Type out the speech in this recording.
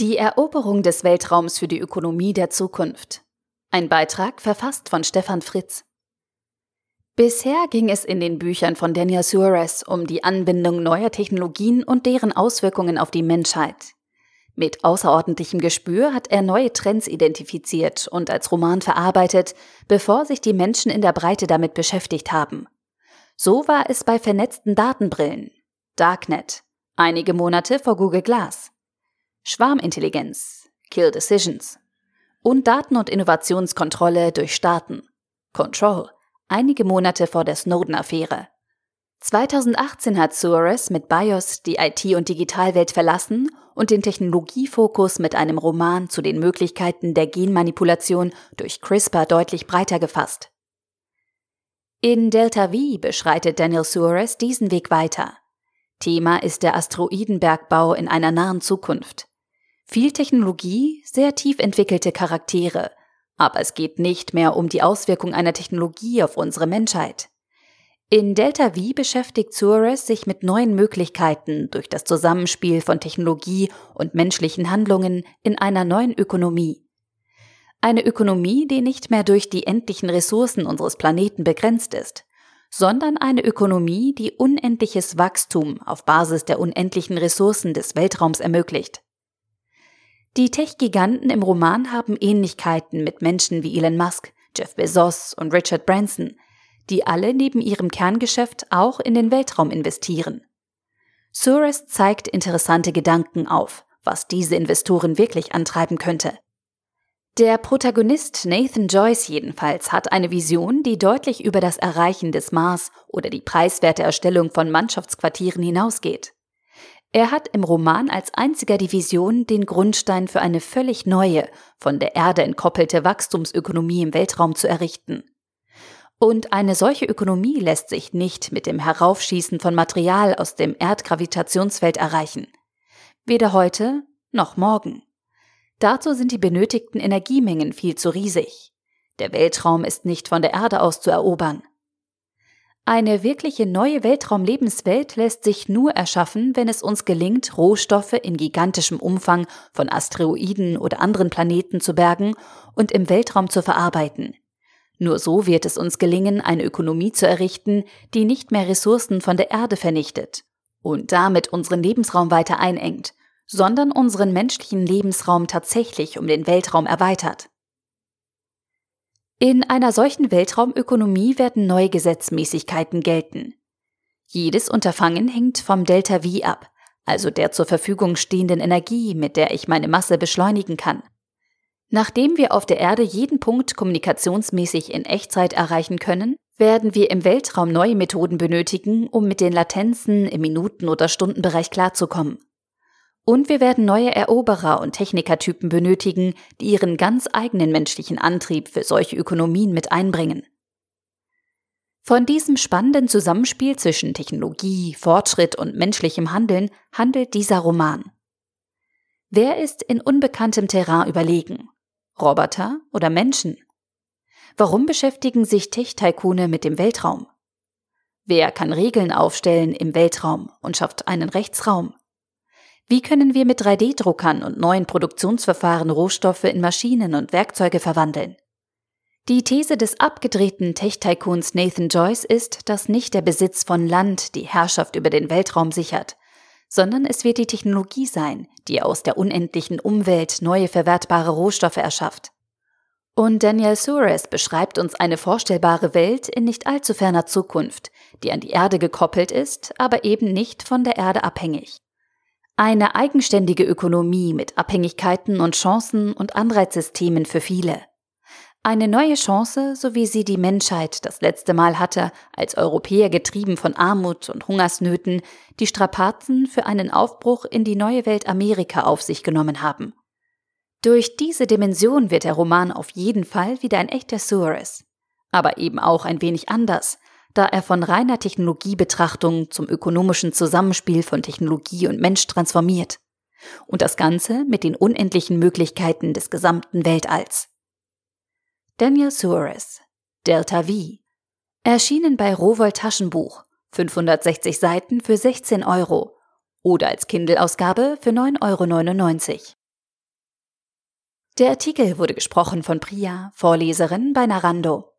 Die Eroberung des Weltraums für die Ökonomie der Zukunft. Ein Beitrag verfasst von Stefan Fritz. Bisher ging es in den Büchern von Daniel Suarez um die Anbindung neuer Technologien und deren Auswirkungen auf die Menschheit. Mit außerordentlichem Gespür hat er neue Trends identifiziert und als Roman verarbeitet, bevor sich die Menschen in der Breite damit beschäftigt haben. So war es bei vernetzten Datenbrillen, Darknet, einige Monate vor Google Glass. Schwarmintelligenz, Kill Decisions und Daten- und Innovationskontrolle durch Staaten, Control, einige Monate vor der Snowden-Affäre. 2018 hat Suarez mit BIOS die IT- und Digitalwelt verlassen und den Technologiefokus mit einem Roman zu den Möglichkeiten der Genmanipulation durch CRISPR deutlich breiter gefasst. In Delta V beschreitet Daniel Suarez diesen Weg weiter. Thema ist der Asteroidenbergbau in einer nahen Zukunft. Viel Technologie, sehr tief entwickelte Charaktere. Aber es geht nicht mehr um die Auswirkung einer Technologie auf unsere Menschheit. In Delta V beschäftigt Suarez sich mit neuen Möglichkeiten durch das Zusammenspiel von Technologie und menschlichen Handlungen in einer neuen Ökonomie. Eine Ökonomie, die nicht mehr durch die endlichen Ressourcen unseres Planeten begrenzt ist, sondern eine Ökonomie, die unendliches Wachstum auf Basis der unendlichen Ressourcen des Weltraums ermöglicht. Die Tech-Giganten im Roman haben Ähnlichkeiten mit Menschen wie Elon Musk, Jeff Bezos und Richard Branson, die alle neben ihrem Kerngeschäft auch in den Weltraum investieren. Suarez zeigt interessante Gedanken auf, was diese Investoren wirklich antreiben könnte. Der Protagonist Nathan Joyce jedenfalls hat eine Vision, die deutlich über das Erreichen des Mars oder die preiswerte Erstellung von Mannschaftsquartieren hinausgeht. Er hat im Roman als einziger die Vision, den Grundstein für eine völlig neue, von der Erde entkoppelte Wachstumsökonomie im Weltraum zu errichten. Und eine solche Ökonomie lässt sich nicht mit dem Heraufschießen von Material aus dem Erdgravitationsfeld erreichen. Weder heute noch morgen. Dazu sind die benötigten Energiemengen viel zu riesig. Der Weltraum ist nicht von der Erde aus zu erobern. Eine wirkliche neue Weltraumlebenswelt lässt sich nur erschaffen, wenn es uns gelingt, Rohstoffe in gigantischem Umfang von Asteroiden oder anderen Planeten zu bergen und im Weltraum zu verarbeiten. Nur so wird es uns gelingen, eine Ökonomie zu errichten, die nicht mehr Ressourcen von der Erde vernichtet und damit unseren Lebensraum weiter einengt, sondern unseren menschlichen Lebensraum tatsächlich um den Weltraum erweitert. In einer solchen Weltraumökonomie werden neue Gesetzmäßigkeiten gelten. Jedes Unterfangen hängt vom Delta V ab, also der zur Verfügung stehenden Energie, mit der ich meine Masse beschleunigen kann. Nachdem wir auf der Erde jeden Punkt kommunikationsmäßig in Echtzeit erreichen können, werden wir im Weltraum neue Methoden benötigen, um mit den Latenzen im Minuten- oder Stundenbereich klarzukommen. Und wir werden neue Eroberer und Technikertypen benötigen, die ihren ganz eigenen menschlichen Antrieb für solche Ökonomien mit einbringen. Von diesem spannenden Zusammenspiel zwischen Technologie, Fortschritt und menschlichem Handeln handelt dieser Roman. Wer ist in unbekanntem Terrain überlegen? Roboter oder Menschen? Warum beschäftigen sich Tech-Taikune mit dem Weltraum? Wer kann Regeln aufstellen im Weltraum und schafft einen Rechtsraum? Wie können wir mit 3D-Druckern und neuen Produktionsverfahren Rohstoffe in Maschinen und Werkzeuge verwandeln? Die These des abgedrehten Tech-Tycoons Nathan Joyce ist, dass nicht der Besitz von Land die Herrschaft über den Weltraum sichert, sondern es wird die Technologie sein, die aus der unendlichen Umwelt neue verwertbare Rohstoffe erschafft. Und Daniel Suarez beschreibt uns eine vorstellbare Welt in nicht allzu ferner Zukunft, die an die Erde gekoppelt ist, aber eben nicht von der Erde abhängig. Eine eigenständige Ökonomie mit Abhängigkeiten und Chancen und Anreizsystemen für viele. Eine neue Chance, so wie sie die Menschheit das letzte Mal hatte, als Europäer getrieben von Armut und Hungersnöten, die Strapazen für einen Aufbruch in die neue Welt Amerika auf sich genommen haben. Durch diese Dimension wird der Roman auf jeden Fall wieder ein echter Suarez. Aber eben auch ein wenig anders, da er von reiner Technologiebetrachtung zum ökonomischen Zusammenspiel von Technologie und Mensch transformiert. Und das Ganze mit den unendlichen Möglichkeiten des gesamten Weltalls. Daniel Suarez, Delta V. Erschienen bei Rowold Taschenbuch, 560 Seiten für 16 Euro oder als Kindle-Ausgabe für 9,99 Euro. Der Artikel wurde gesprochen von Priya, Vorleserin bei Narando.